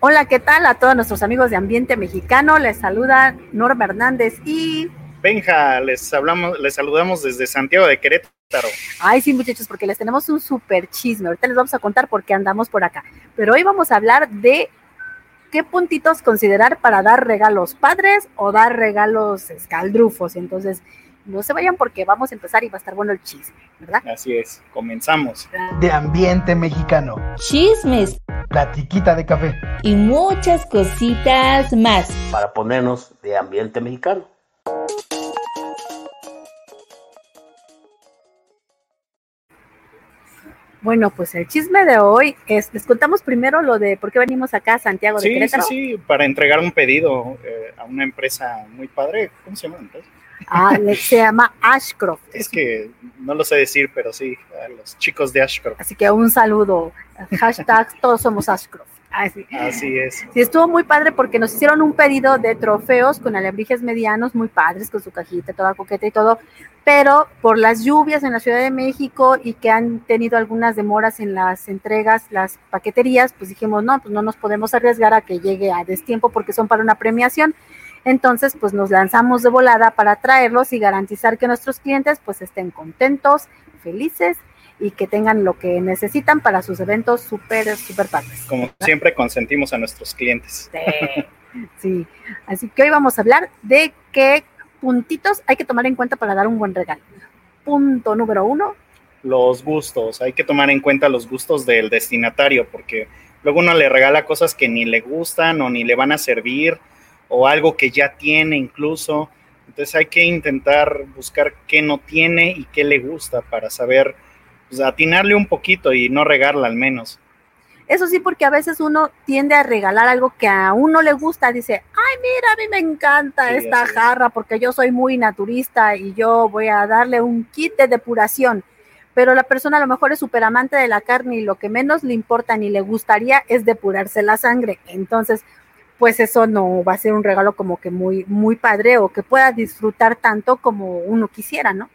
Hola, ¿qué tal a todos nuestros amigos de Ambiente Mexicano? Les saluda Norma Hernández y Benja, les hablamos, les saludamos desde Santiago de Querétaro. Ay, sí, muchachos, porque les tenemos un súper chisme. Ahorita les vamos a contar por qué andamos por acá. Pero hoy vamos a hablar de qué puntitos considerar para dar regalos padres o dar regalos escaldrufos. Entonces, no se vayan porque vamos a empezar y va a estar bueno el chisme, ¿verdad? Así es, comenzamos. De ambiente mexicano. Chismes. Platiquita de café. Y muchas cositas más. Para ponernos de ambiente mexicano. Bueno, pues el chisme de hoy es, les contamos primero lo de por qué venimos acá a Santiago de sí, Querétaro. Sí, sí, para entregar un pedido eh, a una empresa muy padre. ¿Cómo se llama? Entonces? Ah, se llama Ashcroft. Es que no lo sé decir, pero sí, a los chicos de Ashcroft. Así que un saludo. Hashtag todos somos Ashcroft. Así. Así es. Sí, estuvo muy padre porque nos hicieron un pedido de trofeos con alebrijes medianos muy padres, con su cajita, toda coqueta y todo, pero por las lluvias en la Ciudad de México y que han tenido algunas demoras en las entregas, las paqueterías, pues dijimos, no, pues no nos podemos arriesgar a que llegue a destiempo porque son para una premiación. Entonces, pues nos lanzamos de volada para traerlos y garantizar que nuestros clientes pues estén contentos, felices y que tengan lo que necesitan para sus eventos súper, súper padres. Como siempre consentimos a nuestros clientes. Sí, sí, así que hoy vamos a hablar de qué puntitos hay que tomar en cuenta para dar un buen regalo. Punto número uno. Los gustos, hay que tomar en cuenta los gustos del destinatario porque luego uno le regala cosas que ni le gustan o ni le van a servir o algo que ya tiene incluso. Entonces hay que intentar buscar qué no tiene y qué le gusta para saber pues, atinarle un poquito y no regarla al menos. Eso sí, porque a veces uno tiende a regalar algo que a uno le gusta. Dice, ay, mira, a mí me encanta Sí, esta jarra porque yo soy muy naturista y yo voy a darle un kit de depuración. Pero la persona a lo mejor es súper amante de la carne y lo que menos le importa ni le gustaría es depurarse la sangre. Entonces, pues eso no va a ser un regalo como que muy, muy padre o que pueda disfrutar tanto como uno quisiera, ¿no?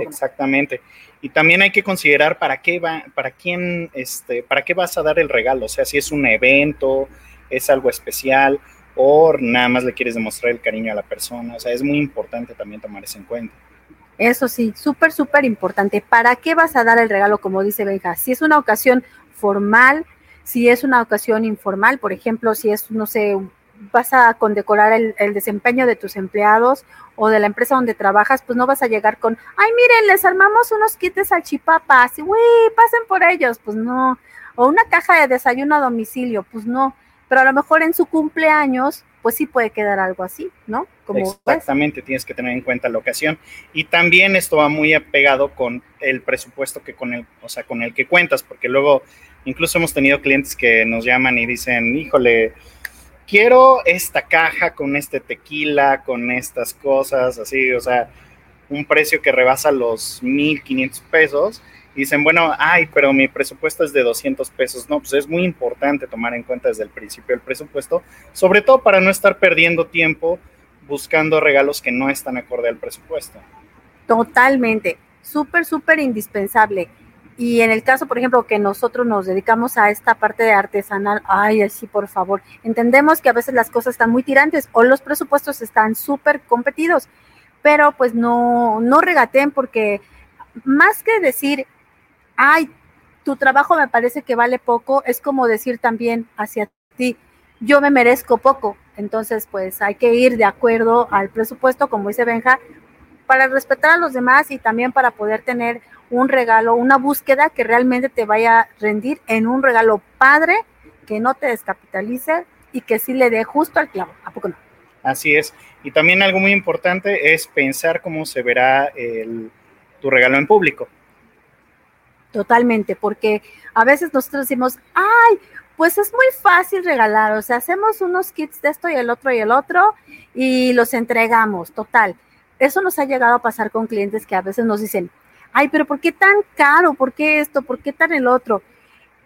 Exactamente. Y también hay que considerar para qué va, para quién, este, para qué vas a dar el regalo. O sea, si es un evento, es algo especial, o nada más le quieres demostrar el cariño a la persona. O sea, es muy importante también tomar eso en cuenta. Eso sí, súper, súper importante. ¿Para qué vas a dar el regalo, como dice Benja? Si es una ocasión formal, si es una ocasión informal, por ejemplo, si es, no sé, vas a condecorar el, desempeño de tus empleados o de la empresa donde trabajas, pues no vas a llegar con, ay, miren, les armamos unos kits de salchipapas, y uy, pasen por ellos, pues no. O una caja de desayuno a domicilio, pues no. Pero a lo mejor en su cumpleaños, pues sí puede quedar algo así, ¿no? Como. Exactamente, tienes que tener en cuenta la ocasión. Y también esto va muy apegado con el presupuesto que con el, o sea, con el que cuentas, porque luego incluso hemos tenido clientes que nos llaman y dicen, híjole, quiero esta caja con este tequila, con estas cosas, así, o sea, un precio que rebasa los 1.500 pesos. Y dicen, bueno, ay, pero mi presupuesto es de 200 pesos. No, pues es muy importante tomar en cuenta desde el principio el presupuesto, sobre todo para no estar perdiendo tiempo buscando regalos que no están acorde al presupuesto. Totalmente, súper, súper indispensable. Y en el caso, por ejemplo, que nosotros nos dedicamos a esta parte de artesanal, ay, así por favor, entendemos que a veces las cosas están muy tirantes o los presupuestos están súper competidos, pero pues no, no regateen porque más que decir, ay, tu trabajo me parece que vale poco, es como decir también hacia ti, yo me merezco poco. Entonces, pues hay que ir de acuerdo al presupuesto, como dice Benja, para respetar a los demás y también para poder tener un regalo, una búsqueda que realmente te vaya a rendir en un regalo padre, que no te descapitalice y que sí le dé justo al clavo. ¿A poco no? Así es. Y también algo muy importante es pensar cómo se verá el, tu regalo en público. Totalmente, porque a veces nosotros decimos, ay, pues es muy fácil regalar, o sea, hacemos unos kits de esto y el otro y el otro y los entregamos, total. Eso nos ha llegado a pasar con clientes que a veces nos dicen, ay, pero ¿por qué tan caro? ¿Por qué esto? ¿Por qué tan el otro?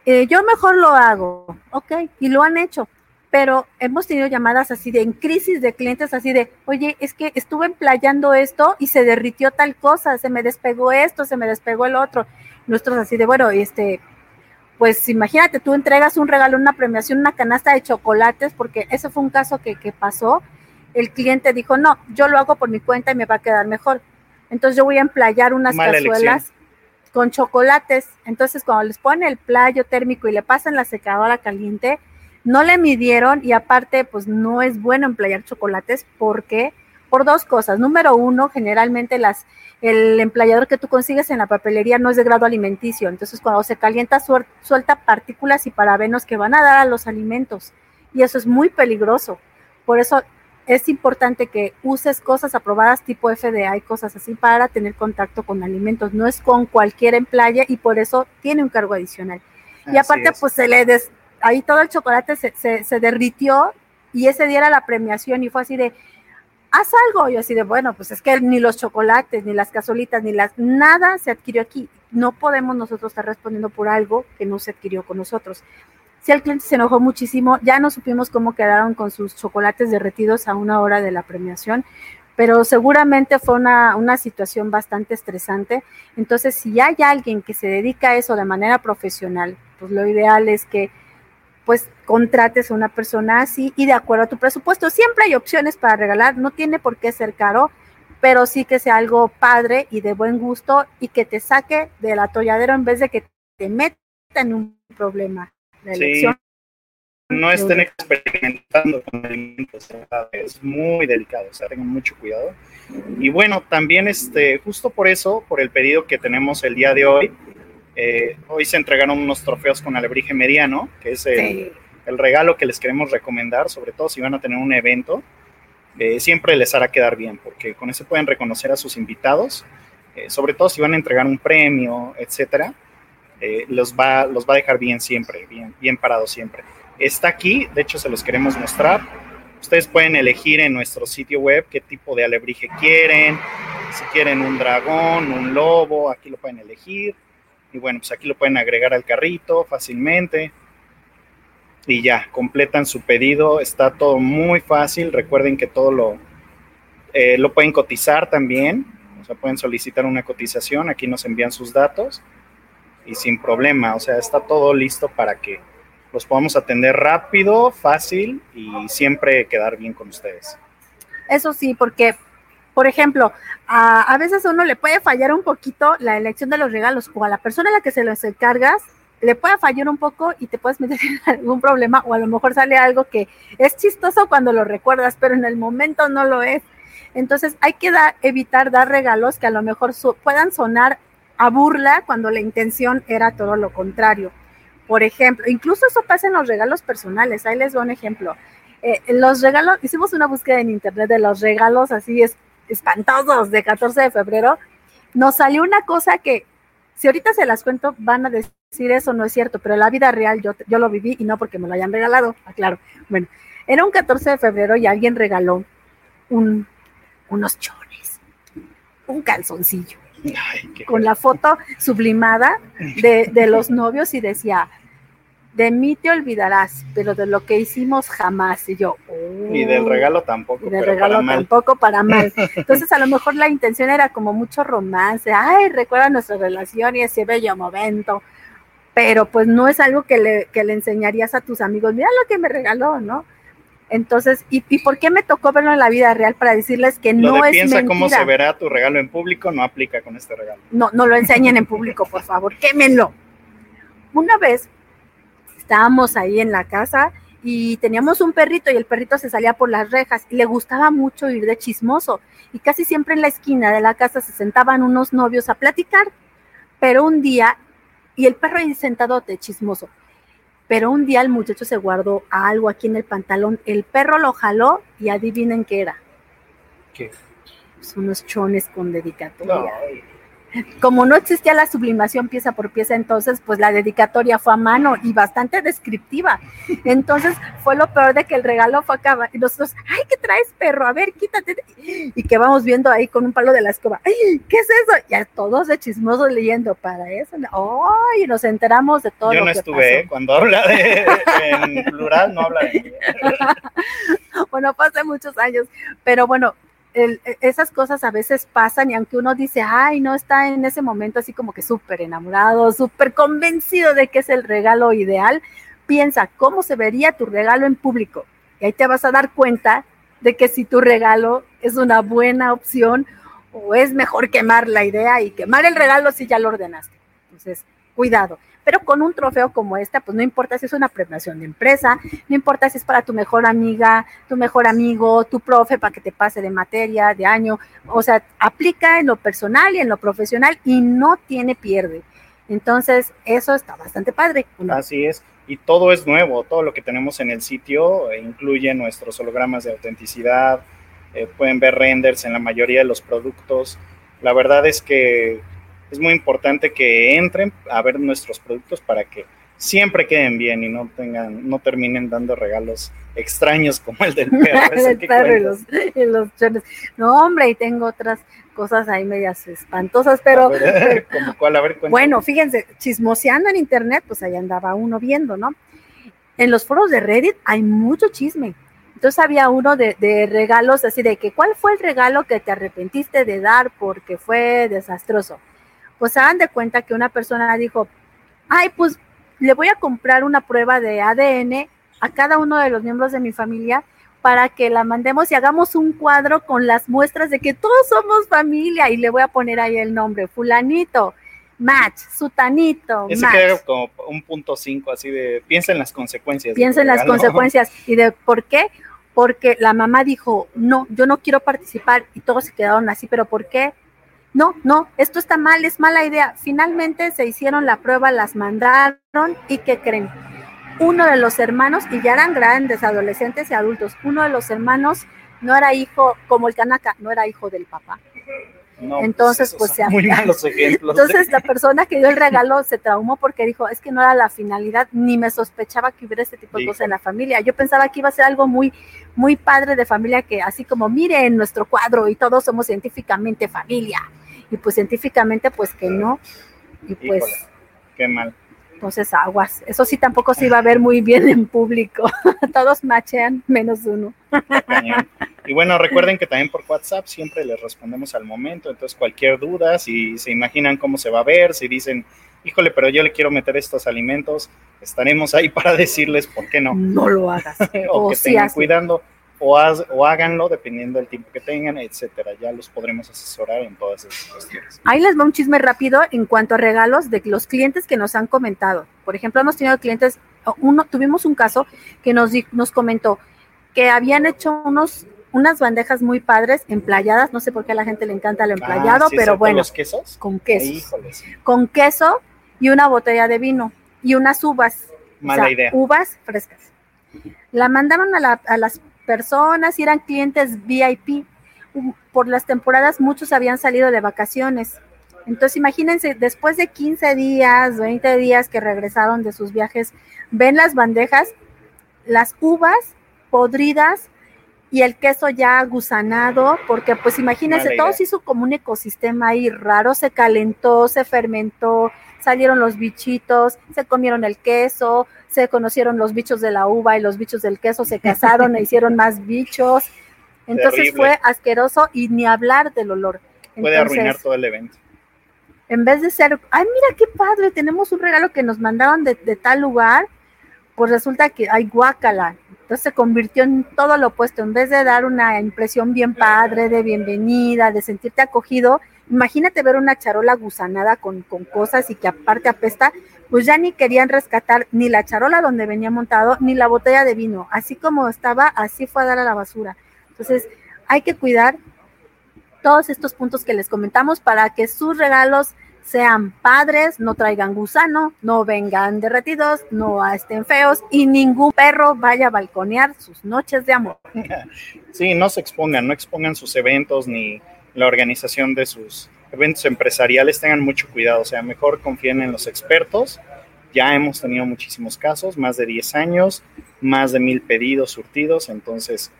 Eh, yo mejor lo hago, ok, y lo han hecho, pero hemos tenido llamadas así de en crisis de clientes así de, oye, es que estuve emplayando esto y se derritió tal cosa, se me despegó esto, se me despegó el otro. Nuestros así de, bueno, este, pues imagínate, tú entregas un regalo, una premiación, una canasta de chocolates, porque ese fue un caso que, que pasó. El cliente dijo, no, yo lo hago por mi cuenta y me va a quedar mejor. Entonces yo voy a emplayar unas Mala cazuelas elección. con chocolates. Entonces cuando les ponen el playo térmico y le pasan la secadora caliente, no le midieron y aparte pues no es bueno emplayar chocolates porque por dos cosas. Número uno, generalmente las el emplayador que tú consigues en la papelería no es de grado alimenticio, entonces cuando se calienta suelta partículas y parabenos que van a dar a los alimentos y eso es muy peligroso. Por eso es importante que uses cosas aprobadas tipo FDA y cosas así para tener contacto con alimentos. No es con cualquier emplaya y por eso tiene un cargo adicional. Y aparte, es. pues se le des, ahí todo el chocolate se, se, se derritió y ese día era la premiación y fue así de, haz algo. Yo así de, bueno, pues es que ni los chocolates, ni las cazuelitas, ni las, nada se adquirió aquí. No podemos nosotros estar respondiendo por algo que no se adquirió con nosotros. Si el cliente se enojó muchísimo, ya no supimos cómo quedaron con sus chocolates derretidos a una hora de la premiación, pero seguramente fue una, una situación bastante estresante. Entonces, si hay alguien que se dedica a eso de manera profesional, pues lo ideal es que pues contrates a una persona así y de acuerdo a tu presupuesto. Siempre hay opciones para regalar, no tiene por qué ser caro, pero sí que sea algo padre y de buen gusto y que te saque del atolladero en vez de que te meta en un problema Sí. No estén experimentando con alimentos, es muy delicado, o sea, tengan mucho cuidado. Y bueno, también este, justo por eso, por el pedido que tenemos el día de hoy, eh, hoy se entregaron unos trofeos con alebrije mediano, que es el, Sí. el regalo que les queremos recomendar, sobre todo si van a tener un evento, eh, siempre les hará quedar bien, porque con eso pueden reconocer a sus invitados, eh, sobre todo si van a entregar un premio, etcétera, eh, los, va, los va a dejar bien siempre, bien, bien parados siempre. Está aquí, de hecho se los queremos mostrar. Ustedes pueden elegir en nuestro sitio web qué tipo de alebrije quieren, si quieren un dragón, un lobo, aquí lo pueden elegir. Y bueno, pues aquí lo pueden agregar al carrito fácilmente y ya, completan su pedido. Está todo muy fácil. Recuerden que todo lo, eh, lo pueden cotizar también. O sea, pueden solicitar una cotización. Aquí nos envían sus datos y sin problema. O sea, está todo listo para que los podamos atender rápido, fácil y siempre quedar bien con ustedes. Eso sí, porque, por ejemplo, a, a veces uno le puede fallar un poquito la elección de los regalos o a la persona a la que se los encargas le puede fallar un poco y te puedes meter en algún problema o a lo mejor sale algo que es chistoso cuando lo recuerdas, pero en el momento no lo es. Entonces hay que evitar dar regalos que a lo mejor puedan sonar a burla cuando la intención era todo lo contrario. Por ejemplo, incluso eso pasa en los regalos personales. Ahí les doy un ejemplo. Eh, los regalos, hicimos una búsqueda en internet de los regalos así es, espantosos de 14 de febrero. Nos salió una cosa que, si ahorita se las cuento, van a decir eso no es cierto, pero en la vida real yo, yo lo viví y no porque me lo hayan regalado, aclaro. Bueno, era un 14 de febrero y alguien regaló un, unos chones, un calzoncillo Ay, con la foto sublimada de, de los novios y decía, de mí te olvidarás, pero de lo que hicimos jamás. Y yo, Y del "Oh". regalo tampoco, Y del pero regalo para mal. tampoco para mal. Entonces a lo mejor la intención era como mucho romance, ay, recuerda nuestra relación y ese bello momento, pero pues no es algo que le, que le enseñarías a tus amigos, mira lo que me regaló, ¿no? Entonces, ¿y, ¿y por qué me tocó verlo en la vida real para decirles que Lo no de es piensa mentira? cómo se verá tu regalo en público no aplica con este regalo. no, no lo enseñen en público, por favor, quémenlo. Una vez estábamos ahí en la casa y teníamos un perrito y el perrito se salía por las rejas y le gustaba mucho ir de chismoso y casi siempre en la esquina de la casa se sentaban unos novios a platicar, pero un día, y el perro ahí sentado de chismoso, pero un día el muchacho se guardó algo aquí en el pantalón, el perro lo jaló y adivinen qué era. ¿Qué? Pues unos chones con dedicatoria como no existía la sublimación pieza por pieza, entonces pues la dedicatoria fue a mano y bastante descriptiva. Entonces fue lo peor de que el regalo fue acá y nosotros, ay, ¿qué traes, perro? A ver, quítate. Y que vamos viendo ahí con un palo de la escoba, ay, ¿qué es eso? Ya todos de chismosos leyendo para eso. Ay, nos enteramos de todo Yo lo no que estuve, ¿eh? cuando habla de en plural no habla de. Bueno, fue hace muchos años, pero bueno, el- esas cosas a veces pasan y aunque uno dice, ay, no está en ese momento así como que súper enamorado, súper convencido de que es el regalo ideal, piensa cómo se vería tu regalo en público. Y ahí te vas a dar cuenta de que si tu regalo es una buena opción o es mejor quemar la idea y quemar el regalo si ya lo ordenaste. Entonces, cuidado. Pero con un trofeo como esta, pues no importa si es una premiación de empresa, no importa si es para tu mejor amiga, tu mejor amigo, tu profe para que te pase de materia, de año. O sea, aplica en lo personal y en lo profesional y no tiene pierde. Entonces, eso está bastante padre. Así es. Y todo es nuevo, todo lo que tenemos en el sitio eh, incluye nuestros hologramas de autenticidad, eh, pueden ver renders en la mayoría de los productos. La verdad es que es muy importante que entren a ver nuestros productos para que siempre queden bien y no tengan, no terminen dando regalos extraños como el del perro. el perro y los, y los. No, hombre, y tengo otras cosas ahí medias espantosas, pero ver, ¿Como cuál? A ver, cuéntame. bueno, fíjense, chismoseando en internet, pues ahí andaba uno viendo, ¿no? En los foros de Reddit hay mucho chisme. Entonces había uno de, de regalos así de que, ¿cuál fue el regalo que te arrepentiste de dar porque fue desastroso? Pues hagan de cuenta que una persona dijo, ay, pues le voy a comprar una prueba de ADN a cada uno de los miembros de mi familia para que la mandemos y hagamos un cuadro con las muestras de que todos somos familia y le voy a poner ahí el nombre, fulanito, match, sutanito, Ese match. como un punto cinco, así de piensa en las consecuencias. Piensa en las consecuencias y de por qué, porque la mamá dijo, no, yo no quiero participar y todos se quedaron así, pero ¿por qué? No, no, esto está mal, es mala idea. Finalmente se hicieron la prueba, las mandaron y ¿qué creen? Uno de los hermanos, y ya eran grandes, adolescentes y adultos, uno de los hermanos no era hijo, como el Kanaka, no era hijo del papá. No, Entonces, pues, se- muy malos ejemplos. Entonces la persona que dio el regalo se traumó porque dijo, es que no era la finalidad, ni me sospechaba que hubiera este tipo de cosas en la familia. Yo pensaba que iba a ser algo muy, muy padre de familia, que así como miren nuestro cuadro y todos somos científicamente familia. Y pues científicamente pues que no. Y pues Híjole, qué mal. entonces aguas. Eso sí tampoco se iba a ver muy bien en público. Todos machean menos uno. Y bueno, recuerden que también por WhatsApp siempre les respondemos al momento, entonces cualquier duda, si se imaginan cómo se va a ver, si dicen, híjole, pero yo le quiero meter estos alimentos, estaremos ahí para decirles por qué no, No lo hagas. o O que sí tengan cuidando, o, haz- o háganlo dependiendo del tiempo que tengan, etcétera. Ya los podremos asesorar en todas esas cuestiones. Ahí les va un chisme rápido en cuanto a regalos de los clientes que nos han comentado. Por ejemplo, hemos tenido clientes, uno, tuvimos un caso que nos, nos comentó que habían hecho unos, unas bandejas muy padres, emplayadas, no sé por qué a la gente le encanta el emplayado, Ah, sí, pero bueno, ¿Los quesos? con queso. Híjole, sí. Con queso y una botella de vino y unas uvas. o Mala sea, idea. Uvas frescas. La mandaron a, la- a las personas y eran clientes VIP. Por las temporadas muchos habían salido de vacaciones. Entonces imagínense, después de 15 días, 20 días que regresaron de sus viajes, ven las bandejas, las uvas podridas y el queso ya gusanado, porque pues imagínense, todo se hizo como un ecosistema ahí raro, se calentó, se fermentó, salieron los bichitos, se comieron el queso, se conocieron los bichos de la uva y los bichos del queso, se casaron e hicieron más bichos. Entonces Terrible. fue asqueroso y ni hablar del olor. Puede Entonces, arruinar todo el evento. en vez de ser, ay, mira qué padre, tenemos un regalo que nos mandaron de, de tal lugar, pues resulta que hay guácala. Entonces se convirtió en todo lo opuesto. En vez de dar una impresión bien padre, de bienvenida, de sentirte acogido, imagínate ver una charola gusanada con, con cosas y que aparte apesta, pues ya ni querían rescatar ni la charola donde venía montado, ni la botella de vino. Así como estaba, así fue a dar a la basura. Entonces hay que cuidar todos estos puntos que les comentamos para que sus regalos sean padres, no traigan gusano, no vengan derretidos, no estén feos y ningún perro vaya a balconear sus noches de amor. Sí, no se expongan, no expongan sus eventos ni la organización de sus eventos empresariales, tengan mucho cuidado, o sea, mejor confíen en los expertos. Ya hemos tenido muchísimos casos, más de 10 años, más de mil pedidos surtidos, entonces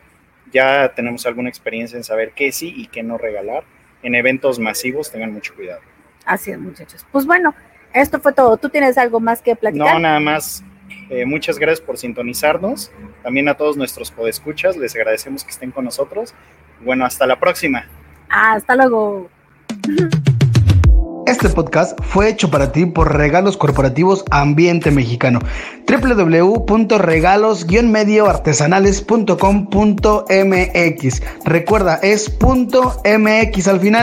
ya tenemos alguna experiencia en saber qué sí y qué no regalar. En eventos masivos tengan mucho cuidado. Así es, muchachos. Pues bueno, esto fue todo. ¿Tú tienes algo más que platicar? No, nada más. eh, muchas gracias por sintonizarnos. También a todos nuestros podescuchas, les agradecemos que estén con nosotros. Bueno, hasta la próxima. Hasta luego. Este podcast fue hecho para ti por Regalos Corporativos Ambiente Mexicano. www.regalos-medioartesanales.com.mx. Recuerda, es punto .mx al final.